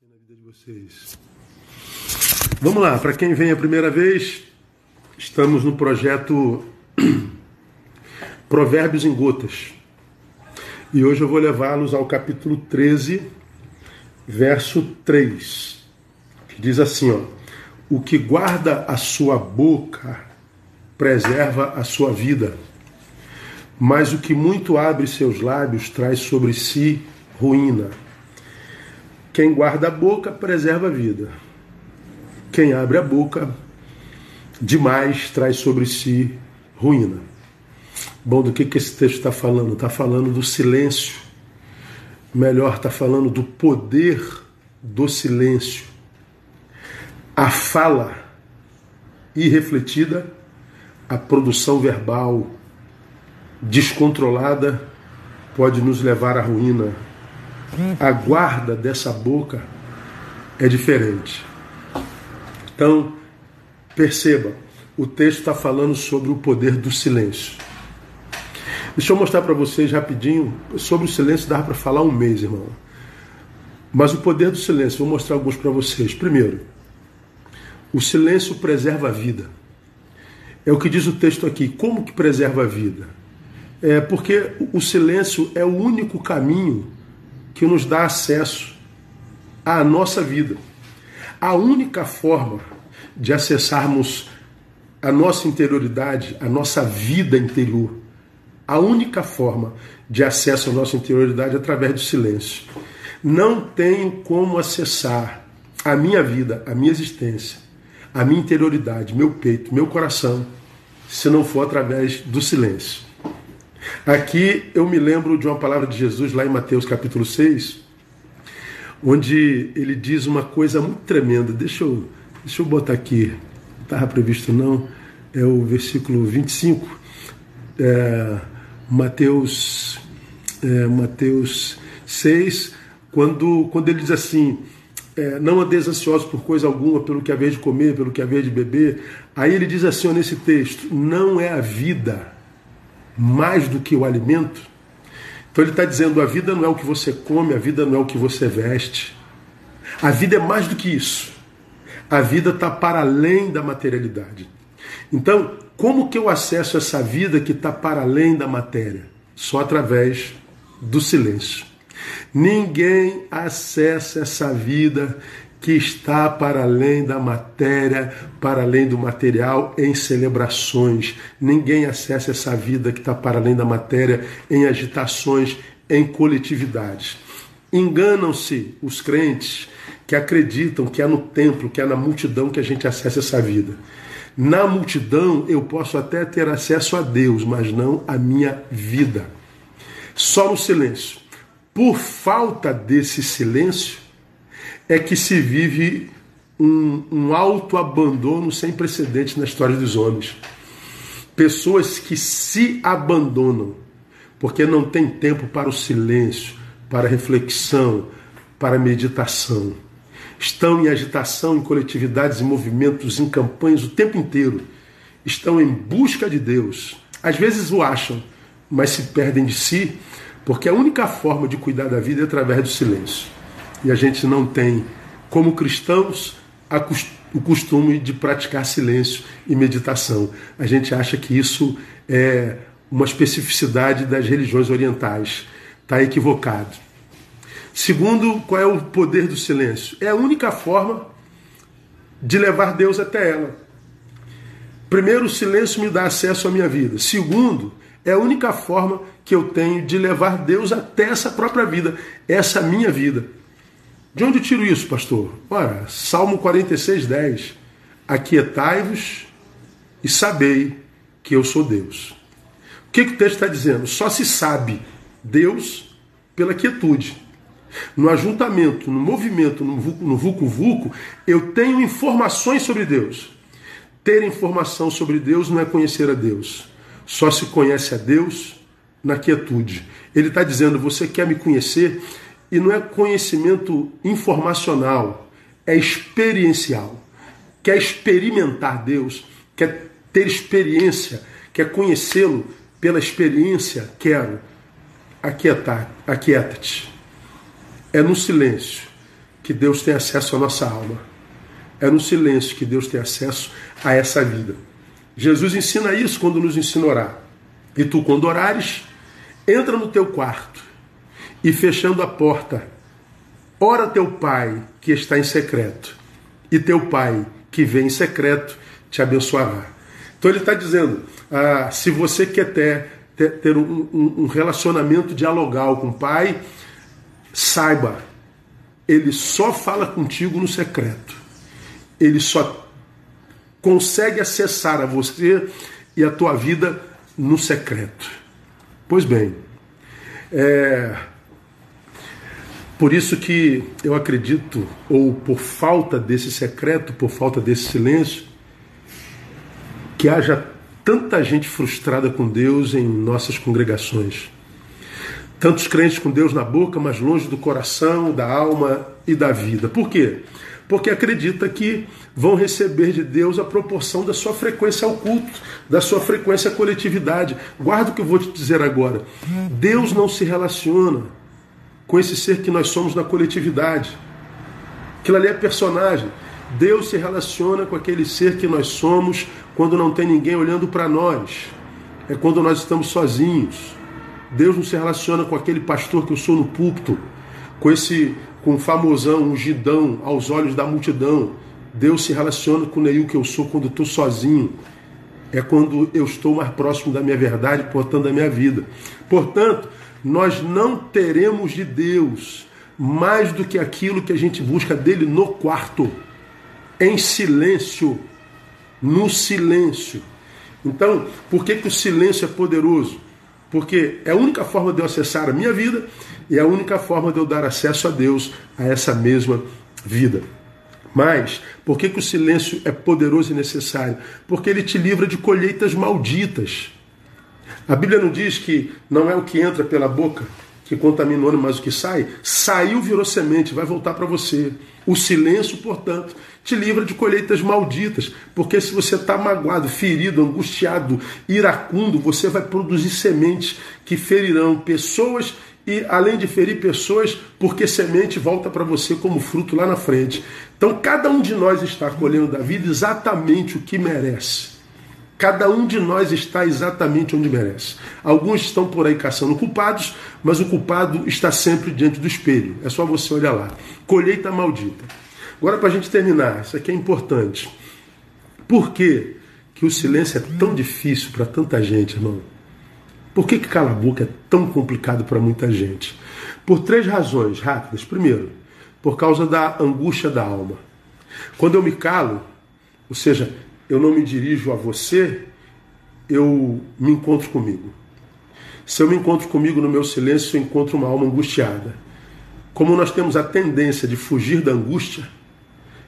na vida de vocês. Vamos lá, para quem vem a primeira vez, estamos no projeto Provérbios em Gotas. E hoje eu vou levá-los ao capítulo 13, verso 3, que diz assim, ó: O que guarda a sua boca preserva a sua vida, mas o que muito abre seus lábios traz sobre si ruína. Quem guarda a boca preserva a vida. Quem abre a boca demais traz sobre si ruína. Bom, do que, que esse texto está falando? Está falando do silêncio. Melhor, está falando do poder do silêncio. A fala irrefletida, a produção verbal descontrolada pode nos levar à ruína, a guarda dessa boca é diferente. Então, perceba, o texto está falando sobre o poder do silêncio. Deixa eu mostrar para vocês rapidinho. Sobre o silêncio dá para falar um mês, irmão. Mas o poder do silêncio, vou mostrar alguns para vocês. Primeiro, o silêncio preserva a vida. É o que diz o texto aqui. Como que preserva a vida? É porque o silêncio é o único caminho que nos dá acesso à nossa vida. A única forma de acessarmos a nossa interioridade, a nossa vida interior, a única forma de acesso à nossa interioridade é através do silêncio. Não tenho como acessar a minha vida, a minha existência, a minha interioridade, meu peito, meu coração, se não for através do silêncio. Aqui eu me lembro de uma palavra de Jesus lá em Mateus capítulo 6, onde ele diz uma coisa muito tremenda. Deixa eu, deixa eu botar aqui, não estava previsto não, é o versículo 25, é, Mateus, é, Mateus 6, quando, quando ele diz assim, é, não andeis ansiosos por coisa alguma, pelo que haver de comer, pelo que haver de beber. Aí ele diz assim ó, nesse texto: não é a vida mais do que o alimento. Então ele está dizendo: a vida não é o que você come, a vida não é o que você veste. A vida é mais do que isso. A vida está para além da materialidade. Então, como que eu acesso essa vida que está para além da matéria? Só através do silêncio. Ninguém acessa essa vida que está para além da matéria, para além do material, em celebrações. Ninguém acessa essa vida que está para além da matéria em agitações, em coletividades. Enganam-se os crentes que acreditam que é no templo, que é na multidão que a gente acessa essa vida. Na multidão eu posso até ter acesso a Deus, mas não a minha vida. Só no silêncio. Por falta desse silêncio, é que se vive um, um autoabandono sem precedentes na história dos homens. Pessoas que se abandonam porque não tem tempo para o silêncio, para reflexão, para meditação. Estão em agitação, em coletividades, em movimentos, em campanhas o tempo inteiro. Estão em busca de Deus. Às vezes o acham, mas se perdem de si, porque a única forma de cuidar da vida é através do silêncio e a gente não tem, como cristãos, o costume de praticar silêncio e meditação. A gente acha que isso é uma especificidade das religiões orientais. Está equivocado. Segundo, qual é o poder do silêncio? É a única forma de levar Deus até ela. Primeiro, o silêncio me dá acesso à minha vida. Segundo, é a única forma que eu tenho de levar Deus até essa própria vida, essa minha vida. De onde eu tiro isso, pastor? Ora, Salmo 46, 10. Aquietai-vos e sabei que eu sou Deus. O que, que o texto está dizendo? Só se sabe Deus pela quietude. No ajuntamento, no movimento, no vulco-vulco, eu tenho informações sobre Deus. Ter informação sobre Deus não é conhecer a Deus. Só se conhece a Deus na quietude. Ele está dizendo: você quer me conhecer? E não é conhecimento informacional, é experiencial. Quer experimentar Deus, quer ter experiência, quer conhecê-lo pela experiência, quero. Aquieta-te. É no silêncio que Deus tem acesso à nossa alma. É no silêncio que Deus tem acesso a essa vida. Jesus ensina isso quando nos ensina a orar. E tu, quando orares, entra no teu quarto e fechando a porta, ora teu pai que está em secreto, e teu pai que vem em secreto te abençoará. Então ele está dizendo: ah, se você quer ter, ter, ter um, um, relacionamento dialogal com o pai, saiba, ele só fala contigo no secreto. Ele só consegue acessar a você e a tua vida no secreto. Pois bem, é, por isso que eu acredito, ou por falta desse secreto, por falta desse silêncio, que haja tanta gente frustrada com Deus em nossas congregações. Tantos crentes com Deus na boca, mas longe do coração, da alma e da vida. Por quê? Porque acredita que vão receber de Deus a proporção da sua frequência ao culto, da sua frequência à coletividade. Guarda o que eu vou te dizer agora. Deus não se relaciona com esse ser que nós somos na coletividade. Aquilo ali é personagem. Deus se relaciona com aquele ser que nós somos quando não tem ninguém olhando para nós. É quando nós estamos sozinhos. Deus não se relaciona com aquele pastor que eu sou no púlpito, com esse com o famosão, ungidão aos olhos da multidão. Deus se relaciona com o Neil que eu sou quando estou sozinho. É quando eu estou mais próximo da minha verdade, portanto, da minha vida. Portanto, nós não teremos de Deus mais do que aquilo que a gente busca dele no quarto, em silêncio, no silêncio. Então, por que, que o silêncio é poderoso? Porque é a única forma de eu acessar a minha vida e é a única forma de eu dar acesso a Deus a essa mesma vida. Mas, por que, que o silêncio é poderoso e necessário? Porque ele te livra de colheitas malditas. A Bíblia não diz que não é o que entra pela boca que contamina o homem, mas o que sai. Saiu, virou semente, vai voltar para você. O silêncio, portanto, te livra de colheitas malditas, porque se você está magoado, ferido, angustiado, iracundo, você vai produzir sementes que ferirão pessoas e, além de ferir pessoas, porque semente volta para você como fruto lá na frente. Então, cada um de nós está colhendo da vida exatamente o que merece. Cada um de nós está exatamente onde merece. Alguns estão por aí caçando culpados, mas o culpado está sempre diante do espelho. É só você olhar lá. Colheita maldita. Agora, para a gente terminar, isso aqui é importante. Por que, que o silêncio é tão difícil para tanta gente, irmão? Por que, que cala a boca é tão complicado para muita gente? Por três razões rápidas. Primeiro, por causa da angústia da alma. Quando eu me calo, ou seja, eu não me dirijo a você, eu me encontro comigo. Se eu me encontro comigo no meu silêncio, eu encontro uma alma angustiada. Como nós temos a tendência de fugir da angústia,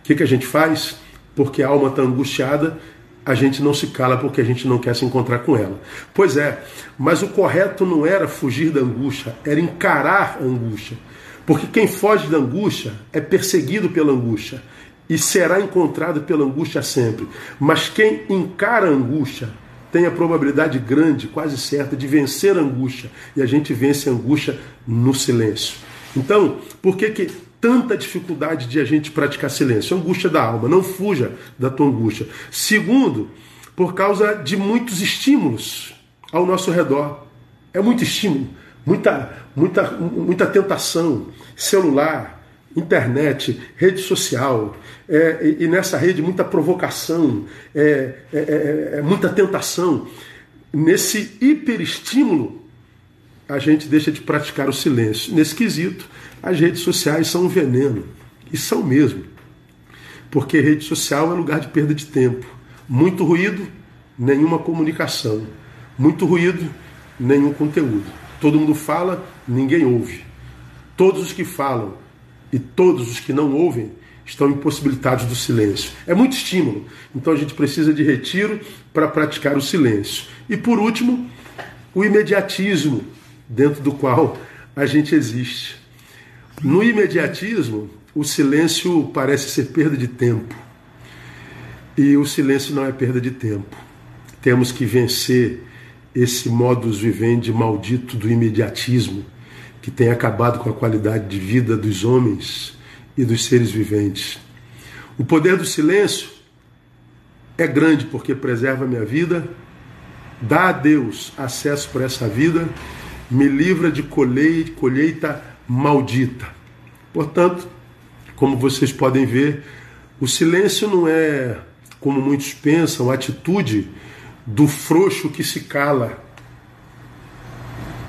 o que, que a gente faz? Porque a alma está angustiada, a gente não se cala porque a gente não quer se encontrar com ela. Pois é, mas o correto não era fugir da angústia, era encarar a angústia. Porque quem foge da angústia é perseguido pela angústia e será encontrado pela angústia sempre. Mas quem encara a angústia tem a probabilidade grande, quase certa, de vencer a angústia. E a gente vence a angústia no silêncio. Então, por que, que tanta dificuldade de a gente praticar silêncio? Angústia da alma. Não fuja da tua angústia. Segundo, por causa de muitos estímulos ao nosso redor. É muito estímulo, muita, muita, muita tentação. Celular, internet, rede social, é, e, nessa rede muita provocação, é, é, é, é muita tentação. Nesse hiperestímulo, a gente deixa de praticar o silêncio. Nesse quesito, as redes sociais são um veneno, e são mesmo, porque rede social é lugar de perda de tempo. Muito ruído, nenhuma comunicação. Muito ruído, nenhum conteúdo. Todo mundo fala, ninguém ouve. Todos os que falam e todos os que não ouvem estão impossibilitados do silêncio. É muito estímulo, então a gente precisa de retiro para praticar o silêncio. E por último, o imediatismo dentro do qual a gente existe. No imediatismo, o silêncio parece ser perda de tempo. E o silêncio não é perda de tempo. Temos que vencer esse modus vivendi maldito do imediatismo que tem acabado com a qualidade de vida dos homens e dos seres viventes. O poder do silêncio é grande porque preserva a minha vida, dá a Deus acesso para essa vida, me livra de colheita maldita. Portanto, como vocês podem ver, o silêncio não é, como muitos pensam, a atitude do frouxo que se cala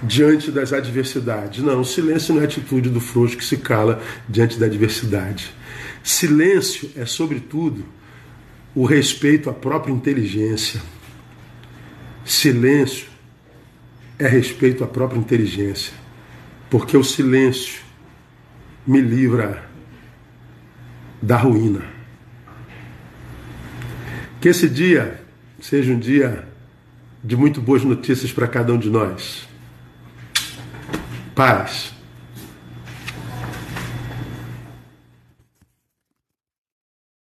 diante das adversidades. Não, silêncio não é a atitude do frouxo que se cala diante da adversidade. Silêncio é, sobretudo, o respeito à própria inteligência. Silêncio é respeito à própria inteligência, porque o silêncio me livra da ruína. Que esse dia seja um dia de muito boas notícias para cada um de nós. Paz.